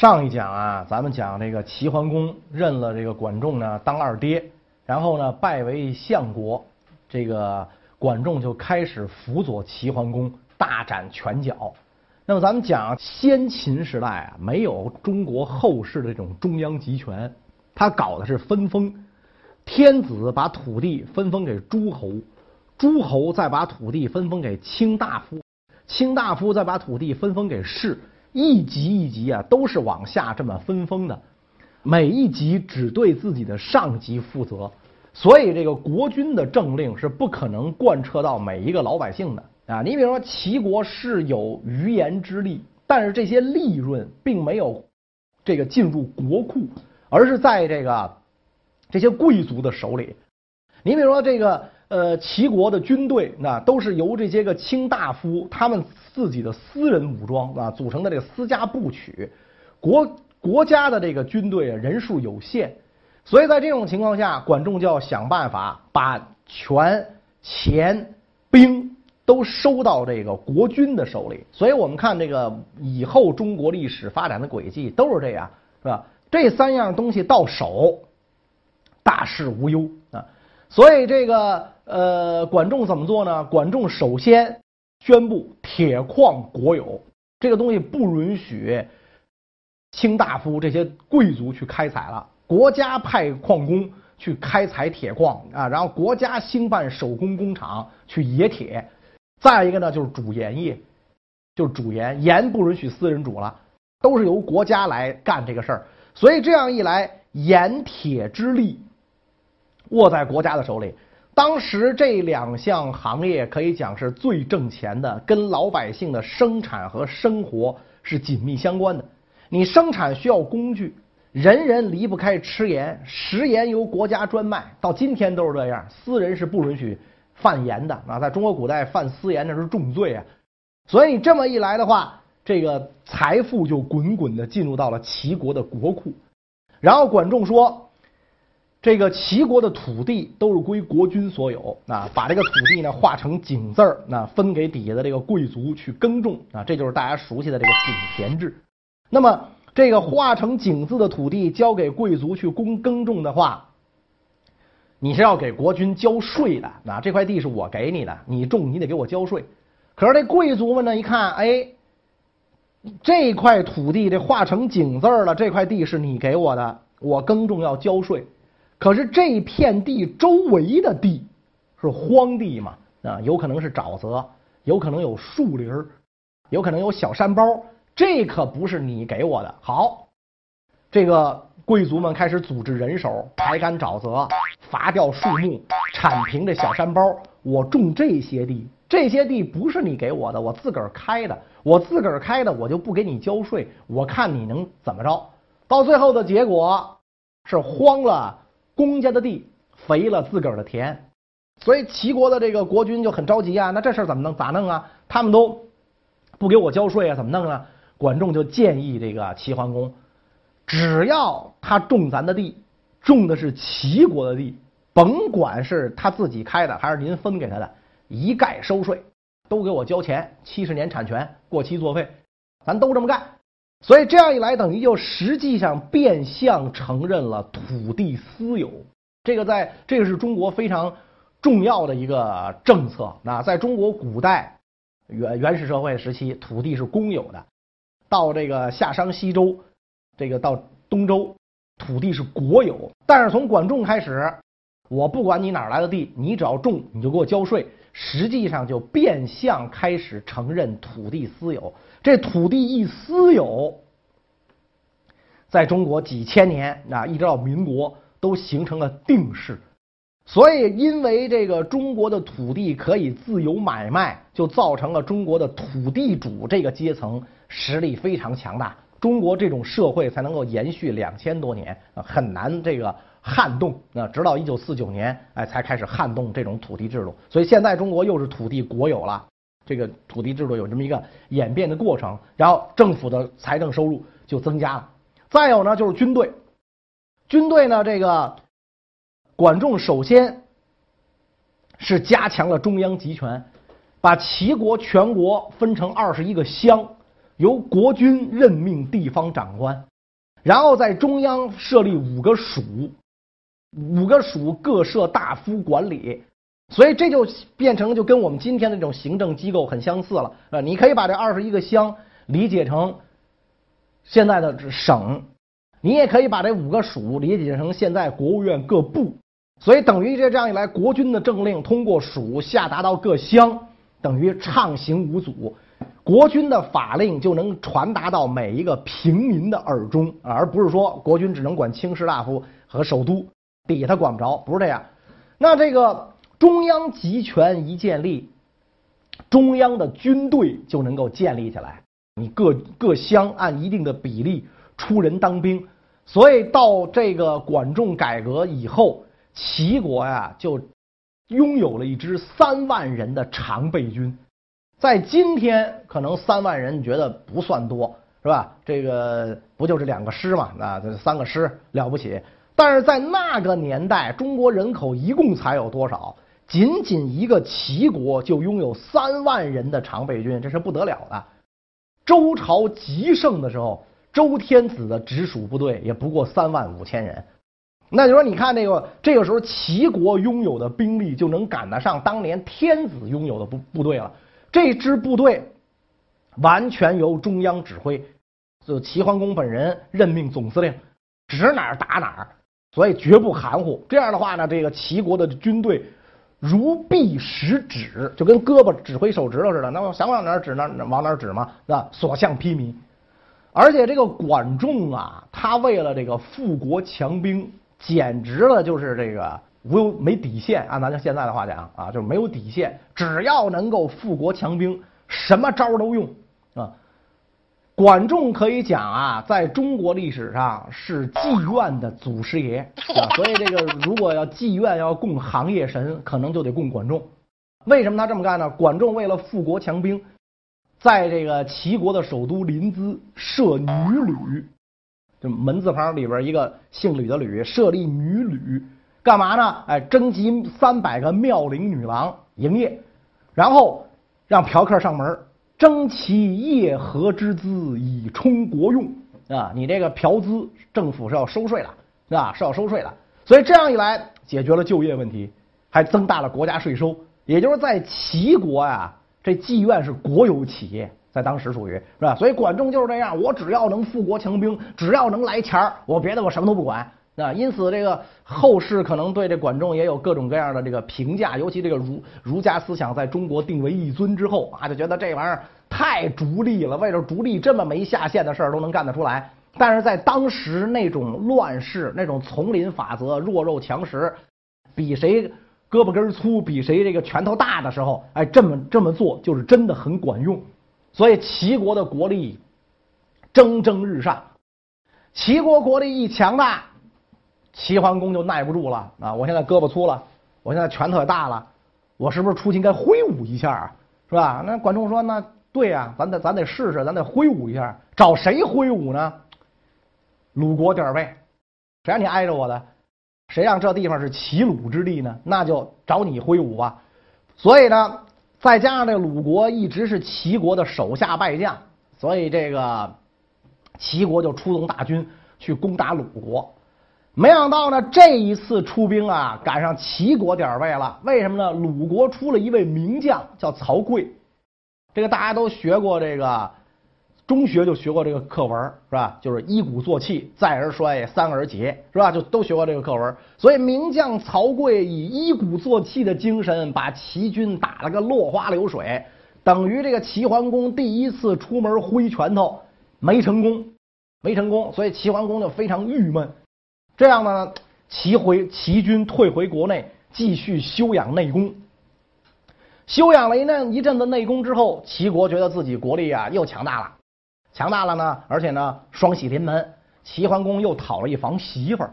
上一讲啊，咱们讲这个齐桓公认了这个管仲呢当二爹，然后呢拜为相国，这个管仲就开始辅佐齐桓公大展拳脚。那么咱们讲先秦时代啊，没有中国后世的这种中央集权，他搞的是分封，天子把土地分封给诸侯，诸侯再把土地分封给卿大夫，卿大夫再把土地分封给士。一级一级啊，都是往下这么分封的，每一级只对自己的上级负责，所以这个国君的政令是不可能贯彻到每一个老百姓的啊。你比如说齐国是有余盐之利，但是这些利润并没有这个进入国库，而是在这个这些贵族的手里。你比如说这个。呃，齐国的军队那都是由这些个卿大夫他们自己的私人武装啊组成的这个私家部曲。国国家的这个军队人数有限，所以在这种情况下，管仲就要想办法把权、钱、兵都收到这个国君的手里。所以我们看这个以后中国历史发展的轨迹都是这样，是吧？这三样东西到手，大事无忧啊。所以这个呃，管仲怎么做呢？管仲首先宣布铁矿国有，这个东西不允许卿大夫这些贵族去开采了，国家派矿工去开采铁矿啊，然后国家兴办手工工厂去冶铁。再一个呢，就是煮盐业，就是煮盐，盐不允许私人煮了，都是由国家来干这个事儿。所以这样一来，盐铁之利。握在国家的手里，当时这两项行业可以讲是最挣钱的，跟老百姓的生产和生活是紧密相关的。你生产需要工具，人人离不开吃盐，食盐由国家专卖，到今天都是这样，私人是不允许贩盐的啊！在中国古代贩私盐那是重罪啊！所以这么一来的话，这个财富就滚滚的进入到了齐国的国库。然后管仲说。这个齐国的土地都是归国君所有啊，把这个土地呢划成井字儿，那分给底下的这个贵族去耕种啊，这就是大家熟悉的这个井田制。那么这个划成井字的土地交给贵族去耕耕种的话，你是要给国君交税的啊，这块地是我给你的，你种你得给我交税。可是这贵族们呢一看，哎，这块土地这划成井字儿了，这块地是你给我的，我耕种要交税。可是这片地周围的地是荒地嘛？啊，有可能是沼泽，有可能有树林，有可能有小山包。这可不是你给我的。好，这个贵族们开始组织人手，排干沼泽，伐掉树木，铲平这小山包。我种这些地，这些地不是你给我的，我自个儿开的。我自个儿开的，我就不给你交税。我看你能怎么着？到最后的结果是荒了。公家的地肥了自个儿的田，所以齐国的这个国君就很着急啊。那这事儿怎么弄？咋弄啊？他们都不给我交税啊，怎么弄啊？管仲就建议这个齐桓公，只要他种咱的地，种的是齐国的地，甭管是他自己开的还是您分给他的，一概收税，都给我交钱，七十年产权，过期作废，咱都这么干。所以这样一来，等于就实际上变相承认了土地私有。这个在这个是中国非常重要的一个政策。那在中国古代原原始社会时期，土地是公有的；到这个夏商西周，这个到东周，土地是国有。但是从管仲开始，我不管你哪来的地，你只要种，你就给我交税。实际上就变相开始承认土地私有。这土地一私有，在中国几千年啊，一直到民国都形成了定式。所以，因为这个中国的土地可以自由买卖，就造成了中国的土地主这个阶层实力非常强大。中国这种社会才能够延续两千多年啊，很难这个撼动啊。直到一九四九年，哎，才开始撼动这种土地制度。所以现在中国又是土地国有了。这个土地制度有这么一个演变的过程，然后政府的财政收入就增加了。再有呢，就是军队，军队呢，这个管仲首先是加强了中央集权，把齐国全国分成二十一个乡，由国君任命地方长官，然后在中央设立五个署，五个署各设大夫管理，所以这就变成就跟我们今天的这种行政机构很相似了啊！你可以把这二十一个乡理解成现在的省，你也可以把这五个署理解成现在国务院各部，所以等于这这样一来，国君的政令通过署下达到各乡，等于畅行无阻。国君的法令就能传达到每一个平民的耳中，而不是说国君只能管卿士大夫和首都，底下他管不着，不是这样。那这个中央集权一建立，中央的军队就能够建立起来。你各各乡按一定的比例出人当兵，所以到这个管仲改革以后，齐国呀就拥有了一支三万人的常备军。在今天，可能三万人觉得不算多，是吧？这个不就是两个师嘛？啊，这三个师了不起。但是在那个年代，中国人口一共才有多少？仅仅一个齐国就拥有三万人的常备军，这是不得了的。周朝极盛的时候，周天子的直属部队也不过三万五千人。那就说，你看这个这个时候，齐国拥有的兵力就能赶得上当年天子拥有的部部队了。这支部队完全由中央指挥，就齐桓公本人任命总司令，指哪儿打哪儿，所以绝不含糊。这样的话呢，这个齐国的军队如臂使指，就跟胳膊指挥手指头似的，那么想往哪儿指哪往哪儿指嘛，是吧？所向披靡。而且这个管仲啊，他为了这个富国强兵，简直了就是这个。无没底线，按咱现在的话讲啊，就是没有底线。只要能够富国强兵，什么招都用啊。管仲可以讲啊，在中国历史上是妓院的祖师爷啊。所以这个如果要妓院要供行业神，可能就得供管仲。为什么他这么干呢？管仲为了富国强兵，在这个齐国的首都临淄设女旅，就门字旁里边一个姓吕的吕，设立女旅。干嘛呢？哎，征集三百个妙龄女郎营业，然后让嫖客上门，征其夜合之资以充国用啊！你这个嫖资，政府是要收税的，是吧？是要收税的。所以这样一来，解决了就业问题，还增大了国家税收。也就是在齐国呀，这妓院是国有企业，在当时属于是吧？所以管仲就是这样，我只要能富国强兵，只要能来钱我别的我什么都不管。啊，因此这个后世可能对这管仲也有各种各样的这个评价，尤其这个儒儒家思想在中国定为一尊之后啊，就觉得这玩意儿太逐利了，为了逐利这么没下限的事儿都能干得出来。但是在当时那种乱世、那种丛林法则、弱肉强食，比谁胳膊根粗、比谁这个拳头大的时候，哎，这么这么做就是真的很管用。所以齐国的国力蒸蒸日上，齐国国力一强大。齐桓公就耐不住了啊！我现在胳膊粗了，我现在拳头也大了，我是不是出去应该挥舞一下啊？是吧？那管仲说：“那对呀，咱得咱得试试，咱得挥舞一下。找谁挥舞呢？鲁国点儿背，谁让你挨着我的？谁让这地方是齐鲁之地呢？那就找你挥舞吧。所以呢，再加上这鲁国一直是齐国的手下败将，所以这个齐国就出动大军去攻打鲁国。”没想到呢，这一次出兵啊，赶上齐国点儿背了。为什么呢？鲁国出了一位名将，叫曹刿。这个大家都学过，这个中学就学过这个课文，是吧？就是一鼓作气，再而衰，三而竭，是吧？就都学过这个课文。所以名将曹刿以一鼓作气的精神，把齐军打了个落花流水，等于这个齐桓公第一次出门挥拳头没成功，没成功，所以齐桓公就非常郁闷。这样呢，齐回齐军退回国内，继续休养内功。休养了一阵一阵子内功之后，齐国觉得自己国力啊又强大了，强大了呢，而且呢双喜临门。齐桓公又讨了一房媳妇儿，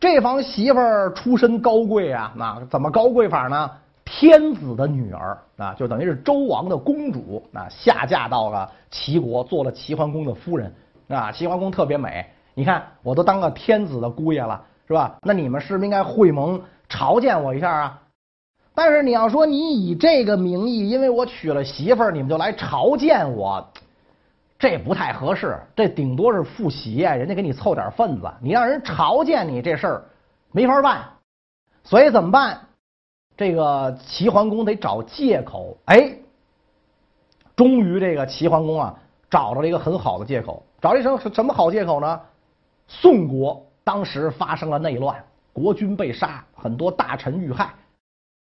这房媳妇儿出身高贵啊，那怎么高贵法呢？天子的女儿啊，就等于是周王的公主啊，下嫁到了齐国，做了齐桓公的夫人啊。齐桓公特别美。你看，我都当个天子的姑爷了，是吧？那你们是不是应该会盟朝见我一下啊？但是你要说你以这个名义，因为我娶了媳妇儿，你们就来朝见我，这不太合适，这顶多是赴喜宴，人家给你凑点份子，你让人朝见你这事儿没法办，所以怎么办？这个齐桓公得找借口。哎，终于这个齐桓公啊找到了一个很好的借口，找一什什么好借口呢？宋国当时发生了内乱，国君被杀，很多大臣遇害，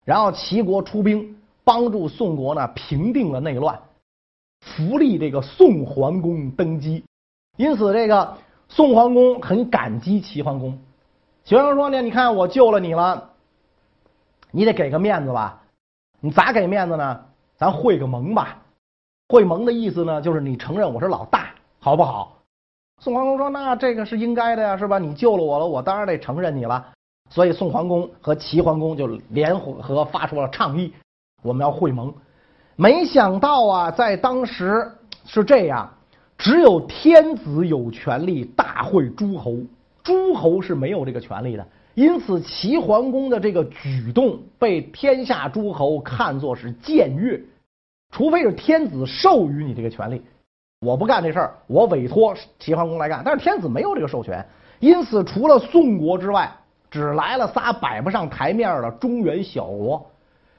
然后齐国出兵帮助宋国呢平定了内乱。扶立这个宋桓公登基，因此这个宋桓公很感激齐桓公。齐桓公说呢：“你看我救了你了，你得给个面子吧？你咋给面子呢？咱会个盟吧。会盟的意思呢，就是你承认我是老大，好不好？”宋桓公说：“那这个是应该的呀，是吧？你救了我了，我当然得承认你了。”所以宋桓公和齐桓公就联合发出了倡议：“我们要会盟。”没想到啊，在当时是这样，只有天子有权利大会诸侯，诸侯是没有这个权利的。因此，齐桓公的这个举动被天下诸侯看作是僭越，除非是天子授予你这个权利，我不干这事儿，我委托齐桓公来干。但是天子没有这个授权，因此除了宋国之外，只来了仨摆不上台面的中原小国。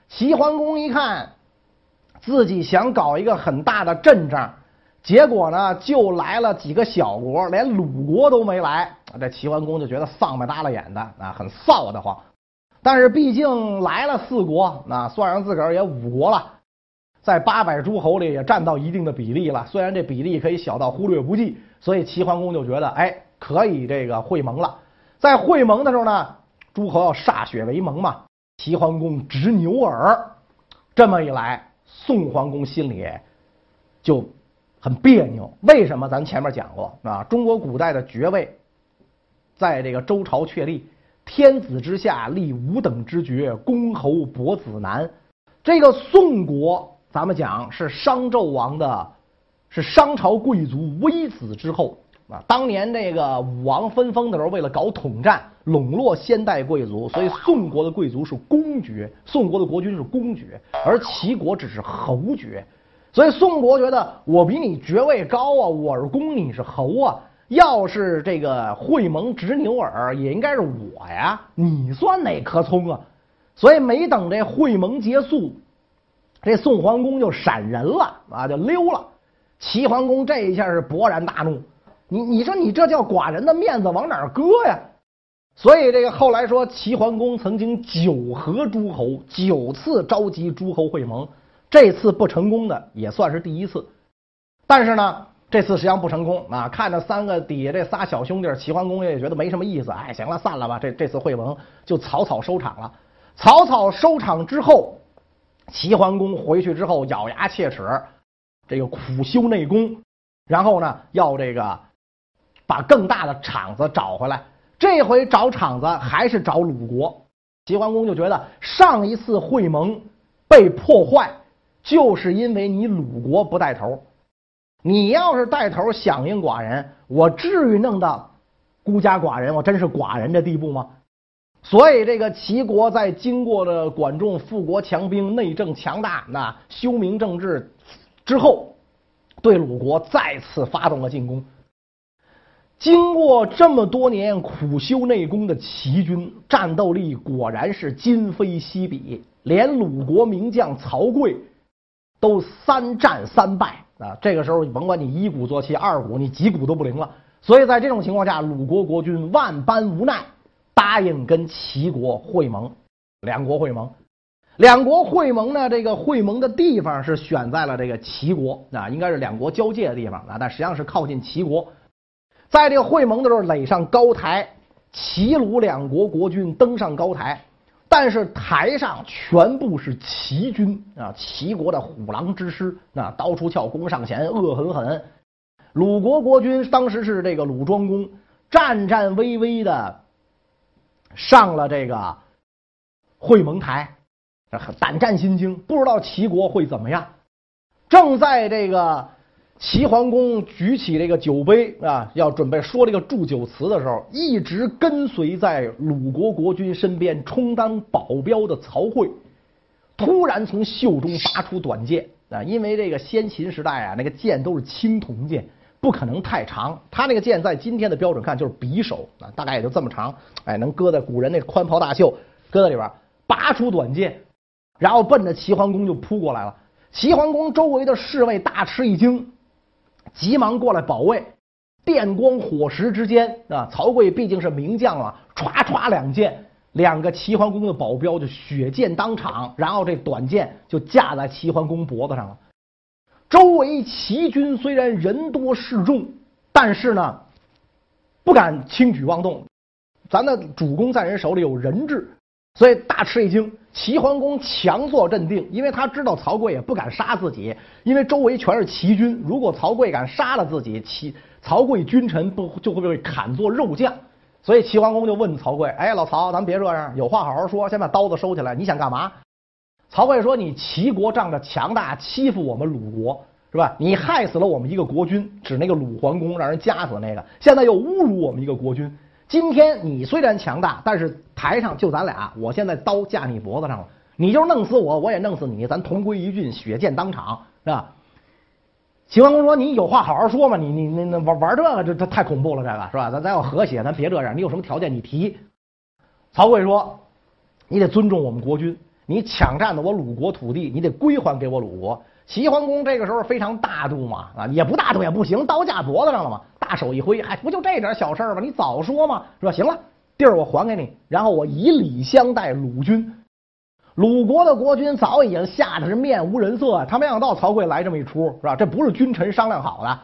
齐桓公一看。自己想搞一个很大的阵仗，结果呢，就来了几个小国，连鲁国都没来。这齐桓公就觉得丧不耷拉眼的啊，很臊得慌。但是毕竟来了四国，那算上自个儿也五国了，在八百诸侯里也占到一定的比例了。虽然这比例可以小到忽略不计，所以齐桓公就觉得，哎，可以这个会盟了。在会盟的时候呢，诸侯要歃血为盟嘛。齐桓公执牛耳，这么一来。宋桓公心里就很别扭，为什么？咱前面讲过啊，中国古代的爵位，在这个周朝确立，天子之下立五等之爵，公侯伯子男。这个宋国，咱们讲是商纣王的，是商朝贵族微子之后。啊，当年这个武王分封的时候，为了搞统战，笼络先代贵族，所以宋国的贵族是公爵，宋国的国君是公爵，而齐国只是侯爵。所以宋国觉得我比你爵位高啊，我是公，你是侯啊。要是这个会盟执牛耳，也应该是我呀，你算哪棵葱啊？所以没等这会盟结束，这宋桓公就闪人了啊，就溜了。齐桓公这一下是勃然大怒。你你说你这叫寡人的面子往哪儿搁呀？所以这个后来说齐桓公曾经九合诸侯，九次召集诸侯会盟，这次不成功的也算是第一次。但是呢，这次实际上不成功啊！看着三个底下这仨小兄弟，齐桓公也觉得没什么意思，哎，行了，散了吧。这这次会盟就草草收场了。草草收场之后，齐桓公回去之后咬牙切齿，这个苦修内功，然后呢要这个。把更大的场子找回来，这回找场子还是找鲁国。齐桓公就觉得上一次会盟被破坏，就是因为你鲁国不带头。你要是带头响应寡人，我至于弄到孤家寡人，我真是寡人的地步吗？所以这个齐国在经过了管仲富国强兵、内政强大、那修明政治之后，对鲁国再次发动了进攻。经过这么多年苦修内功的齐军，战斗力果然是今非昔比，连鲁国名将曹刿都三战三败啊！这个时候，甭管你一鼓作气，二鼓你几鼓都不灵了。所以在这种情况下，鲁国国君万般无奈，答应跟齐国会盟。两国会盟，两国会盟呢？这个会盟的地方是选在了这个齐国啊，应该是两国交界的地方啊，但实际上是靠近齐国。在这个会盟的时候，垒上高台，齐鲁两国国君登上高台，但是台上全部是齐军啊，齐国的虎狼之师，那刀出鞘，弓上弦，恶狠狠。鲁国国君当时是这个鲁庄公，战战巍巍的上了这个会盟台，胆战心惊，不知道齐国会怎么样。正在这个。齐桓公举起这个酒杯啊，要准备说这个祝酒词的时候，一直跟随在鲁国国君身边充当保镖的曹刿，突然从袖中拔出短剑，啊，因为这个先秦时代啊，那个剑都是青铜剑，不可能太长。他那个剑在今天的标准看就是匕首啊，大概也就这么长，哎，能搁在古人那宽袍大袖，搁在里边，拔出短剑，然后奔着齐桓公就扑过来了。齐桓公周围的侍卫大吃一惊，急忙过来保卫。电光火石之间啊，曹刿毕竟是名将啊，歘歘两剑，两个齐桓公的保镖就血溅当场，然后这短剑就架在齐桓公脖子上了。周围齐军虽然人多势众，但是呢，不敢轻举妄动。咱的主公在人手里有人质，所以大吃一惊。齐桓公强作镇定，因为他知道曹刿也不敢杀自己，因为周围全是齐军，如果曹刿敢杀了自己，齐。曹刿君臣不就会被砍作肉酱，所以齐桓公就问曹刿：“哎，老曹，咱别这样，有话好好说，先把刀子收起来，你想干嘛？”曹劌说：“你齐国仗着强大欺负我们鲁国，是吧？你害死了我们一个国君，指那个鲁桓公，让人夹死那个，现在又侮辱我们一个国君。今天你虽然强大，但是台上就咱俩，我现在刀架你脖子上了，你就弄死我，我也弄死你，咱同归于尽，血溅当场，是吧？”齐桓公说：“你有话好好说嘛，你你那那玩玩这个，这这太恐怖了，这个是吧？咱咱要和谐，咱别这样。你有什么条件，你提。”曹劌说：“你得尊重我们国君，你抢占了我鲁国土地，你得归还给我鲁国。”齐桓公这个时候非常大度嘛，啊，也不大度也不行，刀架脖子上了嘛，大手一挥，哎，不就这点小事吗？你早说嘛，是吧？行了，地儿我还给你，然后我以礼相待鲁军。鲁国的国君早已经吓得是面无人色，他没想到曹刿来这么一出，是吧？这不是君臣商量好的，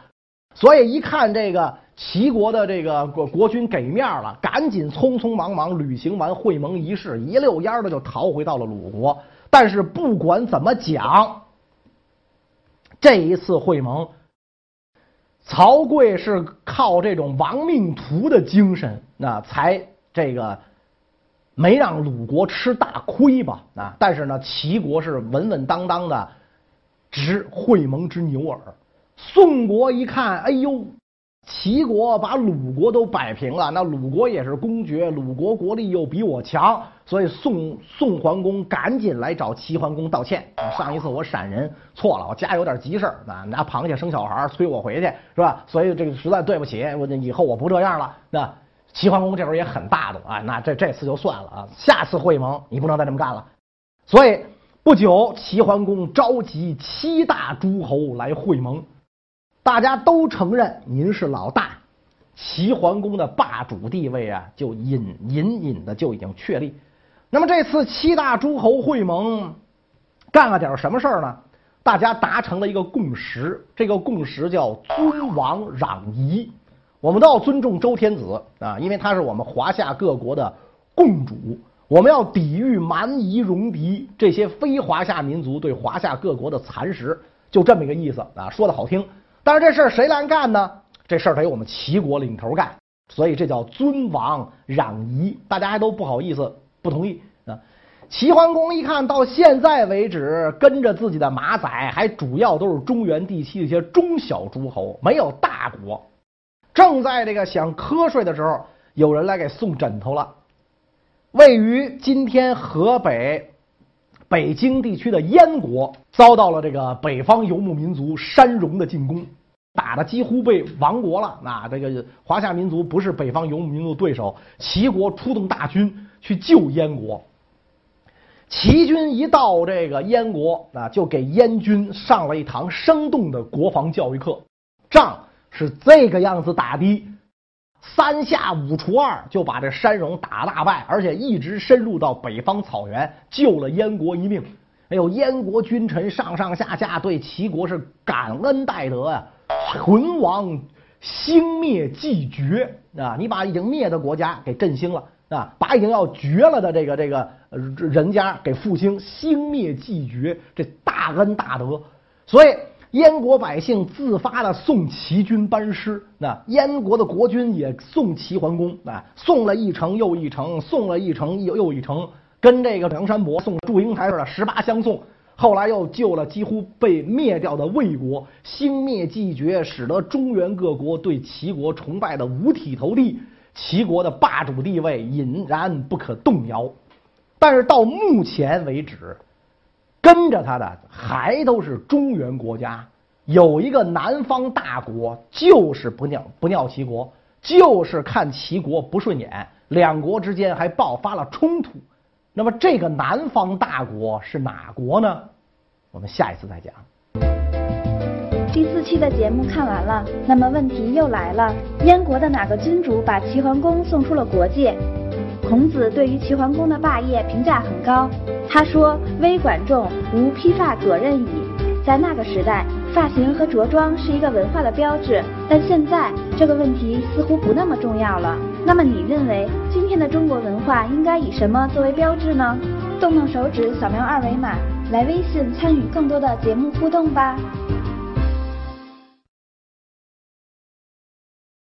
所以一看这个齐国的这个国国君给面了，赶紧匆匆忙忙履行完会盟仪式，一溜烟的就逃回到了鲁国。但是不管怎么讲，这一次会盟，曹刿是靠这种亡命徒的精神，那才这个。没让鲁国吃大亏吧？啊！但是呢，齐国是稳稳当当的执会盟之牛耳。宋国一看，哎呦，齐国把鲁国都摆平了，那鲁国也是公爵，鲁国国力又比我强，所以宋宋桓公赶紧来找齐桓公道歉。上一次我闪人错了，我家有点急事啊，拿螃蟹生小孩催我回去是吧？所以这个实在对不起，我以后我不这样了。那。齐桓公这会儿也很大度啊，那这这次就算了啊，下次会盟你不能再这么干了。所以不久，齐桓公召集七大诸侯来会盟，大家都承认您是老大，齐桓公的霸主地位啊，就隐隐隐的就已经确立。那么这次七大诸侯会盟干了点什么事儿呢？大家达成了一个共识，这个共识叫尊王攘夷。我们都要尊重周天子啊，因为他是我们华夏各国的共主。我们要抵御蛮夷戎狄这些非华夏民族对华夏各国的蚕食，就这么一个意思啊，说的好听。但是这事儿谁来干呢？这事儿得我们齐国领头干，所以这叫尊王攘夷。大家还都不好意思不同意啊。齐桓公一看到现在为止，跟着自己的马仔还主要都是中原地区的一些中小诸侯，没有大国。正在这个想瞌睡的时候，有人来给送枕头了。位于今天河北北京地区的燕国，遭到了这个北方游牧民族山戎的进攻，打得几乎被亡国了。那这个华夏民族不是北方游牧民族对手，齐国出动大军去救燕国。齐军一到这个燕国，啊，就给燕军上了一堂生动的国防教育课，仗。是这个样子打的，三下五除二就把这山戎打大败，而且一直深入到北方草原，救了燕国一命。哎呦，燕国君臣上上下下对齐国是感恩戴德呀，存亡兴灭俱绝啊！你把已经灭的国家给振兴了啊，把已经要绝了的这个这个人家给复兴，兴灭俱绝，这大恩大德，所以。燕国百姓自发的送齐军班师，那燕国的国君也送齐桓公啊，送了一程又一程，送了一程又又一程，跟这个梁山伯送祝英台似的，十八相送。后来又救了几乎被灭掉的魏国，兴灭俱绝，使得中原各国对齐国崇拜的五体投地，齐国的霸主地位俨然不可动摇。但是到目前为止，跟着他的还都是中原国家。有一个南方大国，就是不尿不尿齐国，就是看齐国不顺眼，两国之间还爆发了冲突。那么这个南方大国是哪国呢？我们下一次再讲。第四期的节目看完了，那么问题又来了：燕国的哪个君主把齐桓公送出了国界？孔子对于齐桓公的霸业评价很高，他说：“微管仲，吾披发左衽矣。”在那个时代。发型和着装是一个文化的标志，但现在这个问题似乎不那么重要了。那么你认为今天的中国文化应该以什么作为标志呢？动动手指，扫描二维码，来微信参与更多的节目互动吧。